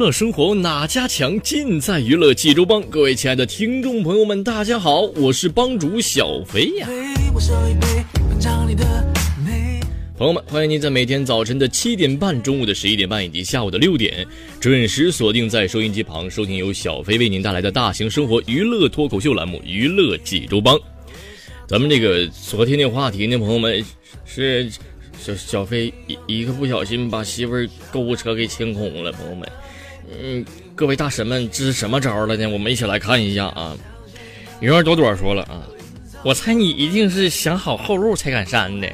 乐生活哪家强？尽在娱乐济州帮。各位亲爱的听众朋友们，大家好，我是帮主小飞呀。朋友们，欢迎您在每天早晨的七点半、中午的十一点半以及下午的六点，准时锁定在收音机旁，收听由小飞为您带来的大型生活娱乐脱口秀栏目《娱乐济州帮》。咱们这个昨天的话题呢，朋友们是小小飞一一个不小心把媳妇儿购物车给清空了，朋友们。嗯，各位大神们，这是什么招了呢？我们一起来看一下啊。云儿朵朵说了啊，我猜你一定是想好后路才敢删的。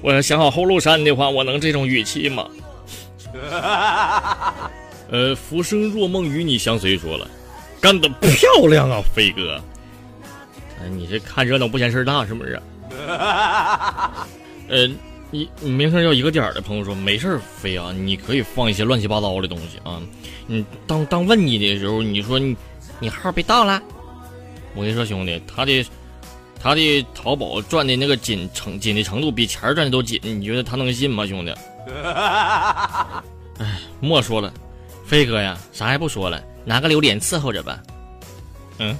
我要想好后路删的话，我能这种语气吗？呃，浮生若梦与你相随说了，干得漂亮啊，飞哥。哎，你这看热闹不嫌事儿大是不是？呃。你你名声要一个点儿的朋友说没事儿，飞啊，你可以放一些乱七八糟的东西啊。你当当问你的时候，你说你你号被盗了，我跟你说兄弟，他的他的淘宝赚的那个紧程紧的程度比钱赚的都紧，你觉得他能信吗，兄弟？哎，莫说了，飞哥呀，啥也不说了，拿个榴莲伺候着吧。嗯，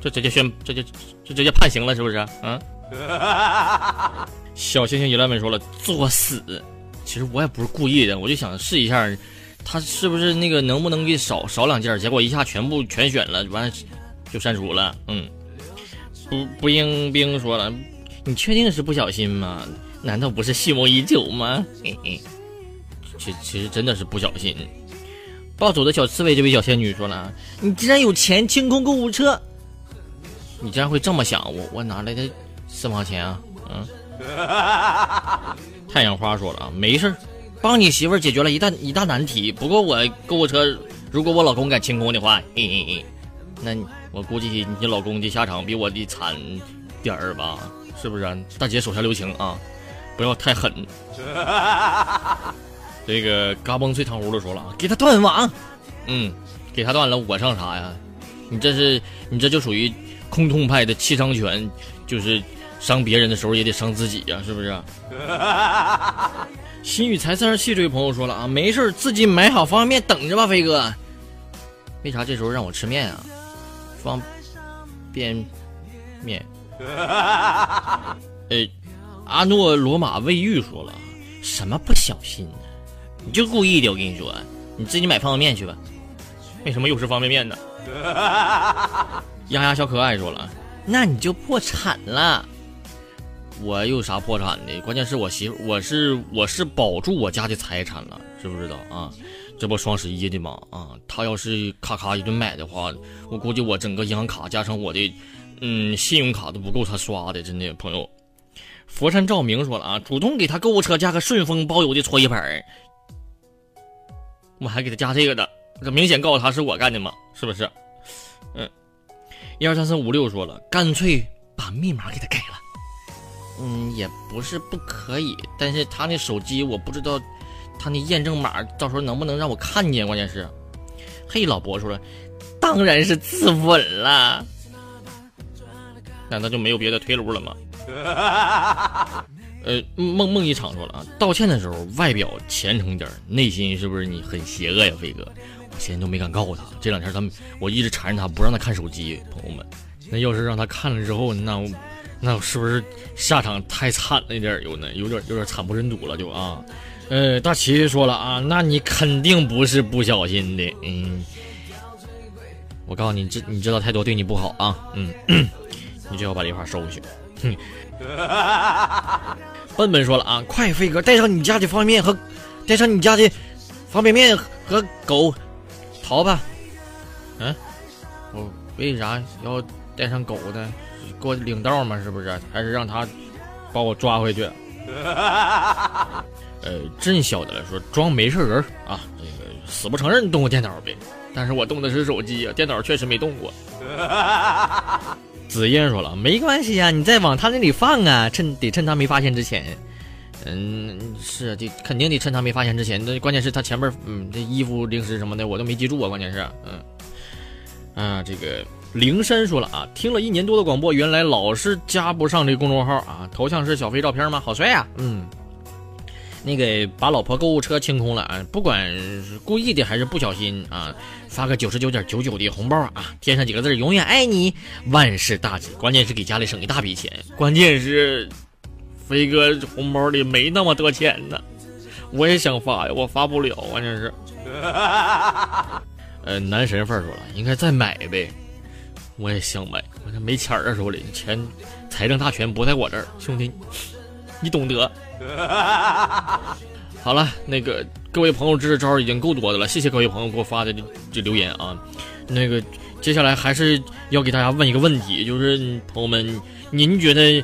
这直接宣这就这直接判刑了，是不是？嗯。小星星一乱问说了作死，其实我也不是故意的，我就想试一下，他是不是那个能不能给少少两件？结果一下全部全选了，完了就删除了。嗯，不不应兵说了，你确定是不小心吗？难道不是蓄谋已久吗？其其实真的是不小心。暴走的小刺猬这位小仙女说了，你既然有钱清空购物车，你竟然会这么想？我我哪来的私房钱啊？嗯。太阳花说了啊，没事帮你媳妇儿解决了一大一大难题。不过我购物车，如果我老公敢清空的话，嘿嘿嘿，那我估计你老公的下场比我的惨点儿吧？是不是？大姐手下留情啊，不要太狠。这个嘎嘣脆糖葫芦说了啊，给他断网。嗯，给他断了，我上啥呀？你这是你这就属于空痛派的七伤拳，就是。伤别人的时候也得伤自己呀，是不是？心语才三十七这位朋友说了啊，没事自己买好方便面等着吧，飞哥。为啥这时候让我吃面啊？方便面。呃，阿诺罗马卫浴说了，什么不小心呢？你就故意的，我跟你说，你自己买方便面去吧。为什么又是方便面呢？丫丫小可爱说了，那你就破产了。我有啥破产的？关键是我媳妇，我是我是保住我家的财产了，知不知道啊？这不双十一的吗？啊，他要是咔咔一顿买的话，我估计我整个银行卡加上我的，嗯，信用卡都不够他刷的，真的朋友。佛山照明说了啊，主动给他购物车加个顺丰包邮的搓衣板我还给他加这个的，这明显告诉他是我干的嘛，是不是？嗯，一二三四五六说了，干脆把密码给他改了。嗯，也不是不可以，但是他那手机我不知道，他那验证码到时候能不能让我看见？关键是，嘿，老伯说了，当然是自刎了，难道就没有别的退路了吗？呃，梦梦一场说了啊，道歉的时候外表虔诚点，内心是不是你很邪恶呀，飞哥？我现在都没敢告诉他，这两天他们我一直缠着他不让他看手机，朋友们，那要是让他看了之后，那我。那我是不是下场太惨了一点有呢？有点有点惨不忍睹了就啊。呃，大齐说了啊，那你肯定不是不小心的。嗯，我告诉你，知你知道太多对你不好啊。嗯，你最好把这话收回去。哼。笨笨说了啊，快飞哥带上你家的方便面和带上你家的方便面和狗逃吧。嗯，我为啥要带上狗呢？给我领道吗？是不是？还是让他把我抓回去？呃，真晓得了，说装没事人啊，这个死不承认动过电脑呗。但是我动的是手机啊，电脑确实没动过。紫嫣说了，没关系呀，你再往他那里放啊，趁得趁他没发现之前。嗯，是，得肯定得趁他没发现之前。那关键是他前面，嗯，这衣服、零食什么的我都没记住啊，关键是，嗯，啊，这个灵山说了啊，听了一年多的广播，原来老是加不上这公众号啊，头像是小飞照片吗？好帅呀，嗯。那个把老婆购物车清空了啊！不管是故意的还是不小心啊，发个九十九点九九的红包啊，添上几个字“永远爱你”，万事大吉。关键是给家里省一大笔钱。关键是飞哥红包里没那么多钱呢，我也想发呀，我发不了。关键是，呃，男神范儿说了，应该再买呗。我也想买，我这没钱啊，手里钱，财政大权不在我这儿，兄弟，你懂得。好了，那个各位朋友支持招已经够多的了，谢谢各位朋友给我发的这这留言啊。那个接下来还是要给大家问一个问题，就是朋友们，您觉得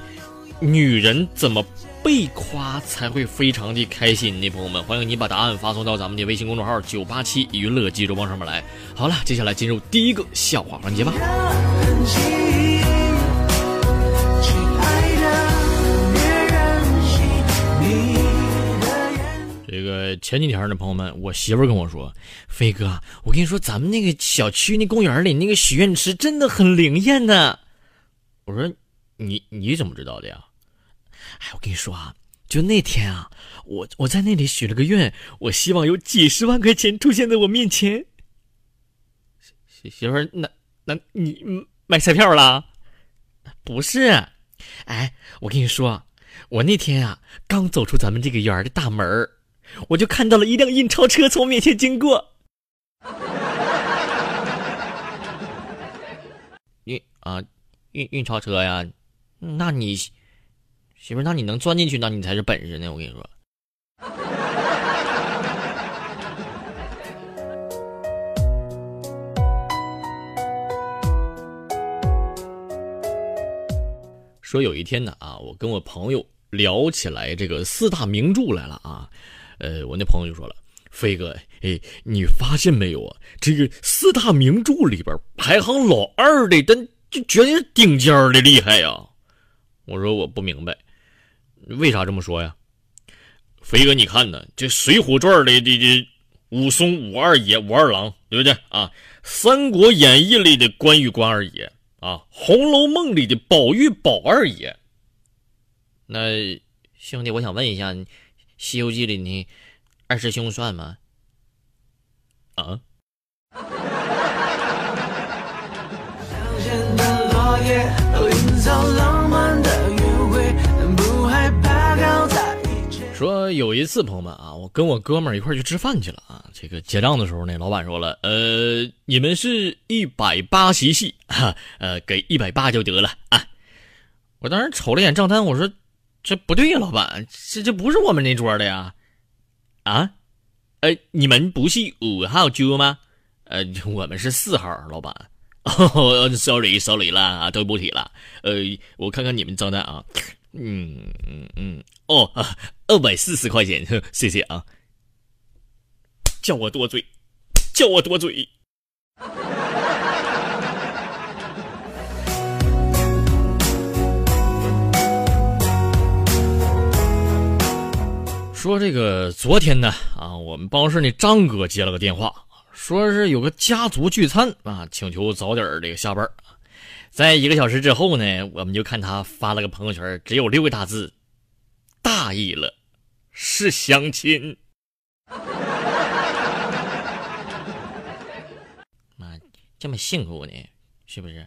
女人怎么被夸才会非常的开心呢？朋友们，欢迎你把答案发送到咱们的微信公众号九八七娱乐记者帮上面来。好了，接下来进入第一个笑话环节吧。这个前几天呢，朋友们，我媳妇跟我说：“飞哥，我跟你说，咱们那个小区那公园里那个许愿池真的很灵验呢。”我说：“你你怎么知道的呀？”哎，我跟你说啊，就那天啊，我我在那里许了个愿，我希望有几十万块钱出现在我面前。媳媳妇儿，那那你买彩票了？不是，哎，我跟你说，我那天啊，刚走出咱们这个园的大门儿。我就看到了一辆印钞车从我面前经过，运啊运运钞车呀，那你媳妇，那你能钻进去，那你才是本事呢。我跟你说，说有一天呢啊，我跟我朋友聊起来这个四大名著来了啊。呃，我那朋友就说了：“飞哥，哎，你发现没有啊？这个四大名著里边排行老二的，但就绝对是顶尖的厉害呀。”我说：“我不明白，为啥这么说呀？”飞哥，你看呢？这《水浒传》里的这武松武二爷、武二郎，对不对啊？《三国演义》里的关羽关二爷啊，《红楼梦》里的宝玉宝二爷。那兄弟，我想问一下。《西游记》里你二师兄算吗？啊？有一次，朋友们啊，我跟我哥们儿一块去吃饭去了啊。这个结账的时候呢，老板说了，呃，你们是一百八席系，哈，呃，给一百八就得了啊。我当时瞅了一眼账单，我说。这不对呀，老板，这这不是我们那桌的呀，啊，呃，你们不是五号桌吗？呃，我们是四号，老板。哦，sorry，sorry 啦，啊，对不起了。呃，我看看你们账单啊，嗯嗯嗯，哦，二百四十块钱，谢谢啊。叫我多嘴，叫我多嘴。说这个昨天呢啊，我们办公室那张哥接了个电话，说是有个家族聚餐啊，请求早点这个下班。在一个小时之后呢，我们就看他发了个朋友圈，只有六个大字：大意了，是相亲。妈，这么幸福呢，是不是？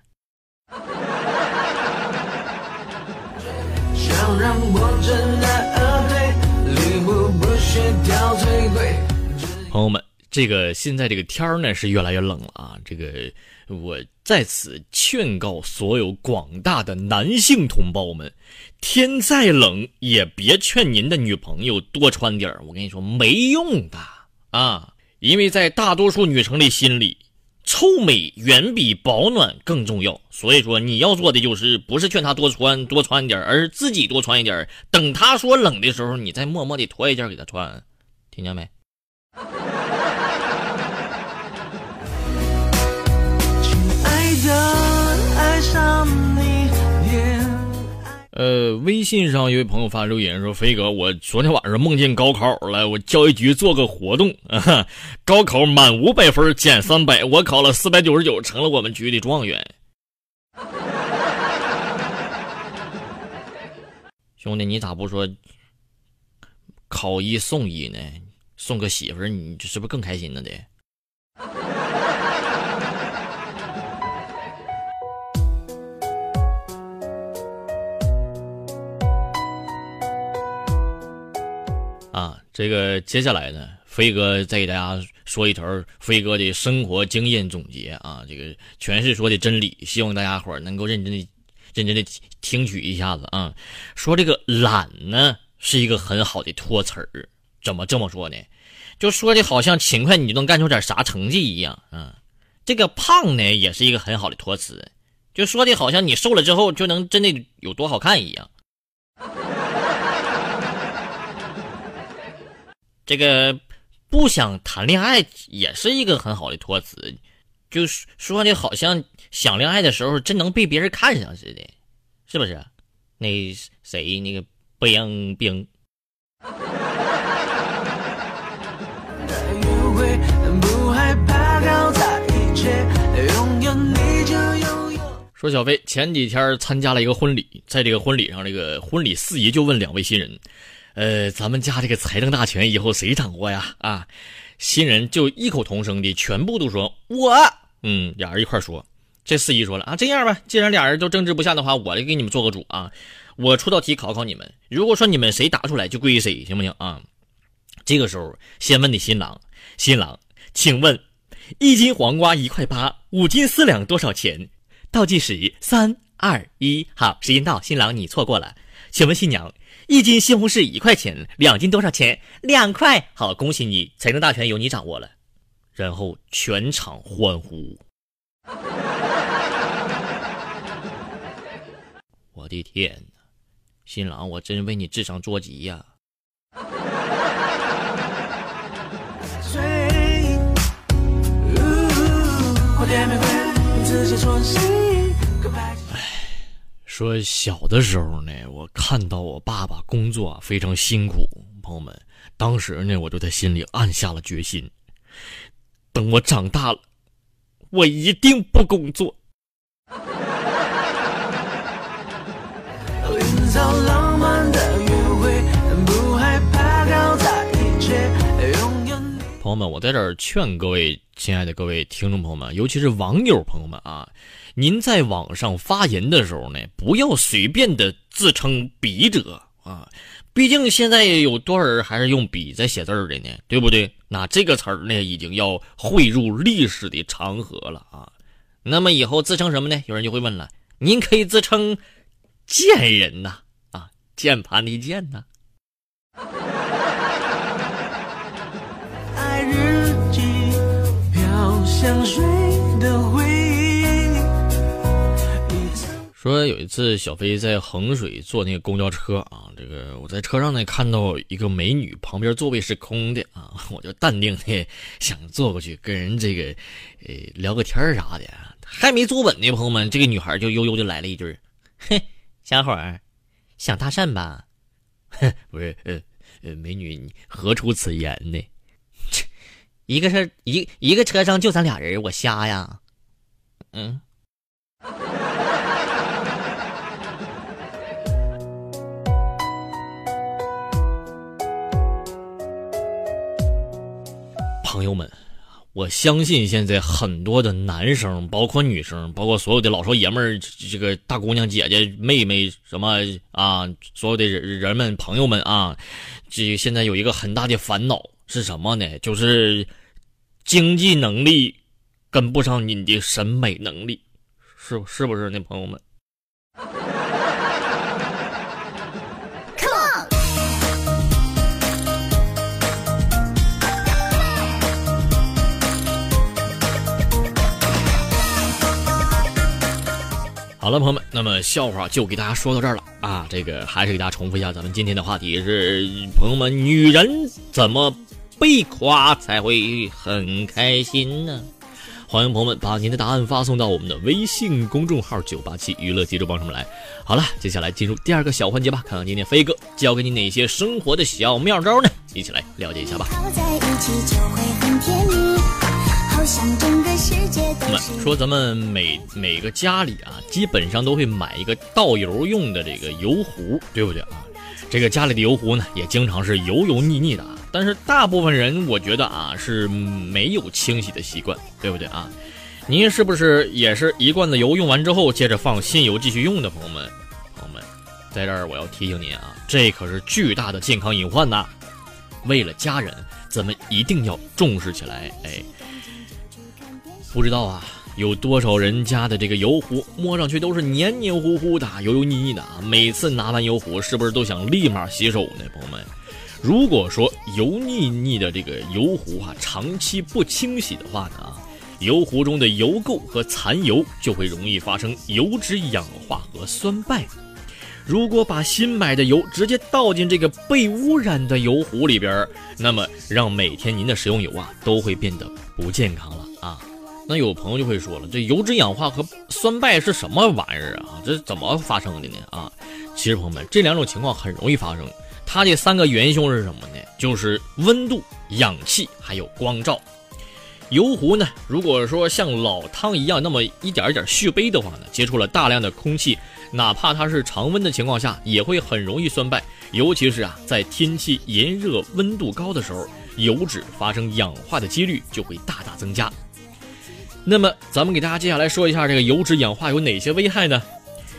朋友们，这个现在这个天儿呢是越来越冷了啊！这个我在此劝告所有广大的男性同胞们，天再冷也别劝您的女朋友多穿点儿我跟你说没用的啊，因为在大多数女生的心里。臭美远比保暖更重要，所以说你要做的就是不是劝她多穿多穿点儿，而是自己多穿一点。等她说冷的时候，你再默默的脱一件给她穿，听见没？呃，微信上一位朋友发留言说：“飞哥，我昨天晚上梦见高考了，我教育局做个活动，啊，高考满五百分减三百，我考了四百九十九，成了我们局的状元。兄弟，你咋不说考一送一呢？送个媳妇儿，你这是不是更开心了的？”啊，这个接下来呢，飞哥再给大家说一条飞哥的生活经验总结啊，这个全是说的真理，希望大家伙能够认真的、认真的听取一下子啊。说这个懒呢是一个很好的托词儿，怎么这么说呢？就说的好像勤快你就能干出点啥成绩一样啊。这个胖呢也是一个很好的托词，就说的好像你瘦了之后就能真的有多好看一样。这个不想谈恋爱也是一个很好的托词，就说的好像想恋爱的时候真能被别人看上似的，是不是？那谁那个冰冰。说小飞前几天参加了一个婚礼，在这个婚礼上，这个婚礼司仪就问两位新人。呃，咱们家这个财政大权以后谁掌握呀？啊，新人就异口同声的全部都说我。嗯，俩人一块说，这司仪说了啊，这样吧，既然俩人都争执不下的话，我来给你们做个主啊，我出道题考考你们，如果说你们谁答出来就归谁，行不行啊？这个时候先问你新郎，新郎，请问一斤黄瓜一块八，五斤四两多少钱？倒计时三二一，好，时间到，新郎你错过了，请问新娘。一斤西红柿一块钱，两斤多少钱？两块。好，恭喜你，财政大权由你掌握了。然后全场欢呼。我的天哪，新郎，我真为你智商捉急呀！说小的时候呢，我看到我爸爸工作非常辛苦，朋友们，当时呢，我就在心里暗下了决心，等我长大了，我一定不工作。朋友们，我在这儿劝各位亲爱的各位听众朋友们，尤其是网友朋友们啊。您在网上发言的时候呢，不要随便的自称笔者啊，毕竟现在有多少人还是用笔在写字的呢？对不对？那这个词儿呢，已经要汇入历史的长河了啊。那么以后自称什么呢？有人就会问了，您可以自称贱人呐，啊，键盘的键呐。爱日记，飘香水的回忆说有一次小飞在衡水坐那个公交车啊，这个我在车上呢看到一个美女，旁边座位是空的啊，我就淡定的想坐过去跟人这个，呃聊个天啥的，还没坐稳呢，朋友们，这个女孩就悠悠的来了一句：“嘿，小伙儿，想搭讪吧？”哼，不是，呃呃，美女，你何出此言呢？一个车一一个车上就咱俩人，我瞎呀？嗯。朋友们，我相信现在很多的男生，包括女生，包括所有的老少爷们儿，这个大姑娘、姐姐、妹妹什么啊，所有的人人们、朋友们啊，这现在有一个很大的烦恼是什么呢？就是经济能力跟不上你的审美能力，是是不是那朋友们？好了，朋友们，那么笑话就给大家说到这儿了啊！这个还是给大家重复一下，咱们今天的话题是：朋友们，女人怎么被夸才会很开心呢？欢迎朋友们把您的答案发送到我们的微信公众号“九八七娱乐记者帮上面来。好了，接下来进入第二个小环节吧，看看今天飞哥教给你哪些生活的小妙招呢？一起来了解一下吧。那么说，咱们每每个家里啊，基本上都会买一个倒油用的这个油壶，对不对啊？这个家里的油壶呢，也经常是油油腻腻的啊。但是大部分人，我觉得啊，是没有清洗的习惯，对不对啊？您是不是也是一罐子油用完之后，接着放新油继续用的？朋友们，朋友们，在这儿我要提醒您啊，这可是巨大的健康隐患呐！为了家人，咱们一定要重视起来，哎。不知道啊，有多少人家的这个油壶摸上去都是黏黏糊糊的、油油腻腻的啊！每次拿完油壶，是不是都想立马洗手呢？朋友们，如果说油腻腻的这个油壶啊，长期不清洗的话呢，油壶中的油垢和残油就会容易发生油脂氧化和酸败。如果把新买的油直接倒进这个被污染的油壶里边，那么让每天您的食用油啊都会变得不健康了！那有朋友就会说了，这油脂氧化和酸败是什么玩意儿啊？这怎么发生的呢？啊，其实朋友们，这两种情况很容易发生。它的三个元凶是什么呢？就是温度、氧气还有光照。油壶呢，如果说像老汤一样那么一点一点续杯的话呢，接触了大量的空气，哪怕它是常温的情况下，也会很容易酸败。尤其是啊，在天气炎热、温度高的时候，油脂发生氧化的几率就会大大增加。那么，咱们给大家接下来说一下这个油脂氧化有哪些危害呢？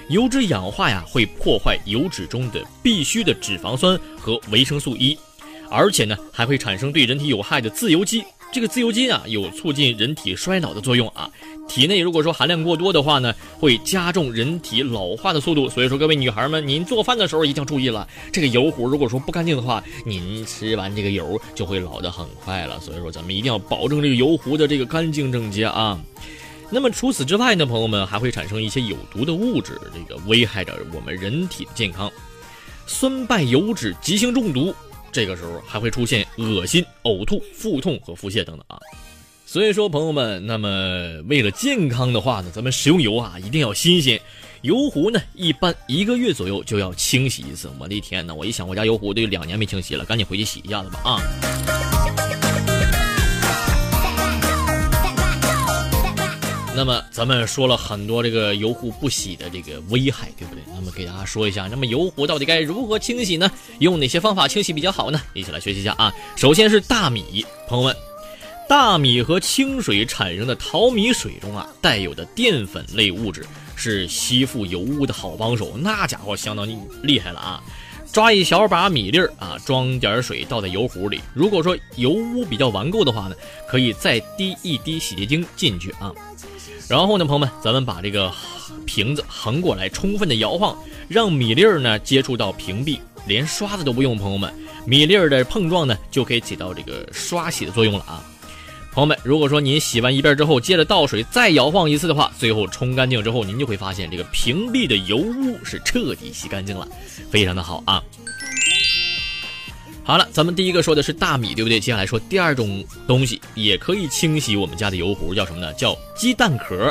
油脂氧化呀，会破坏油脂中的必需的脂肪酸和维生素 E，而且呢，还会产生对人体有害的自由基。这个自由基啊，有促进人体衰老的作用啊。体内如果说含量过多的话呢，会加重人体老化的速度。所以说，各位女孩们，您做饭的时候一定要注意了。这个油壶如果说不干净的话，您吃完这个油就会老得很快了。所以说，咱们一定要保证这个油壶的这个干净整洁啊。那么除此之外呢，朋友们还会产生一些有毒的物质，这个危害着我们人体的健康。酸败油脂急性中毒，这个时候还会出现恶心、呕吐、腹痛和腹泻等等啊。所以说，朋友们，那么为了健康的话呢，咱们食用油啊一定要新鲜。油壶呢，一般一个月左右就要清洗一次。我的天呐，我一想我家油壶都有两年没清洗了，赶紧回去洗一下子吧啊！那么咱们说了很多这个油壶不洗的这个危害，对不对？那么给大家说一下，那么油壶到底该如何清洗呢？用哪些方法清洗比较好呢？一起来学习一下啊！首先是大米，朋友们。大米和清水产生的淘米水中啊，带有的淀粉类物质是吸附油污的好帮手，那家伙相当厉害了啊！抓一小把米粒儿啊，装点水倒在油壶里，如果说油污比较顽固的话呢，可以再滴一滴洗洁精进去啊。然后呢，朋友们，咱们把这个瓶子横过来，充分的摇晃，让米粒儿呢接触到瓶壁，连刷子都不用，朋友们，米粒儿的碰撞呢就可以起到这个刷洗的作用了啊。朋友们，如果说您洗完一遍之后，接着倒水再摇晃一次的话，最后冲干净之后，您就会发现这个屏蔽的油污是彻底洗干净了，非常的好啊。好了，咱们第一个说的是大米，对不对？接下来说第二种东西，也可以清洗我们家的油壶，叫什么呢？叫鸡蛋壳。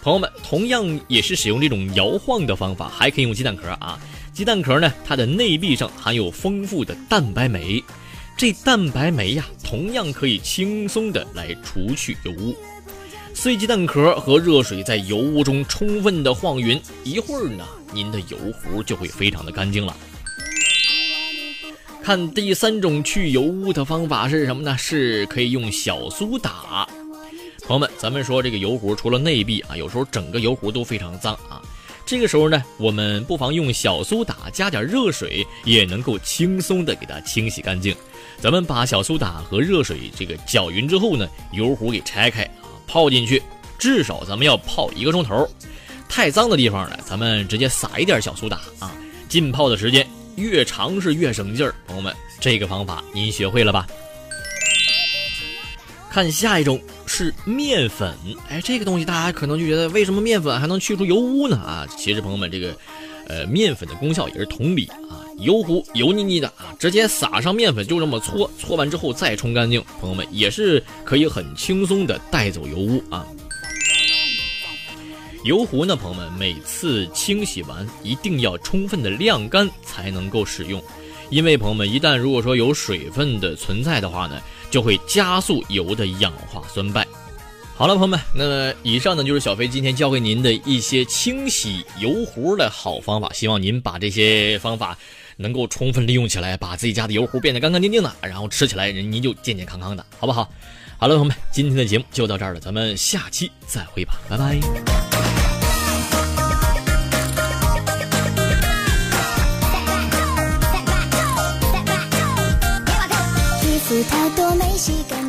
朋友们，同样也是使用这种摇晃的方法，还可以用鸡蛋壳啊。鸡蛋壳呢，它的内壁上含有丰富的蛋白酶。这蛋白酶呀，同样可以轻松的来除去油污。碎鸡蛋壳和热水在油污中充分的晃匀，一会儿呢，您的油壶就会非常的干净了。看第三种去油污的方法是什么呢？是可以用小苏打朋友们，咱们说这个油壶除了内壁啊，有时候整个油壶都非常脏啊。这个时候呢，我们不妨用小苏打加点热水，也能够轻松的给它清洗干净。咱们把小苏打和热水这个搅匀之后呢，油壶给拆开啊，泡进去，至少咱们要泡一个钟头。太脏的地方呢，咱们直接撒一点小苏打啊，浸泡的时间越长是越省劲儿。朋友们，这个方法您学会了吧？看下一种是面粉，哎，这个东西大家可能就觉得为什么面粉还能去除油污呢？啊，其实朋友们，这个，呃，面粉的功效也是同理啊。油壶油腻腻的啊，直接撒上面粉就这么搓，搓完之后再冲干净，朋友们也是可以很轻松的带走油污啊。油壶呢，朋友们每次清洗完一定要充分的晾干才能够使用，因为朋友们一旦如果说有水分的存在的话呢。就会加速油的氧化酸败。好了，朋友们，那么以上呢就是小飞今天教给您的一些清洗油壶的好方法，希望您把这些方法能够充分利用起来，把自己家的油壶变得干干净净的，然后吃起来人您就健健康康的，好不好？好了，朋友们，今天的节目就到这儿了，咱们下期再会吧，拜拜。太多没洗干净。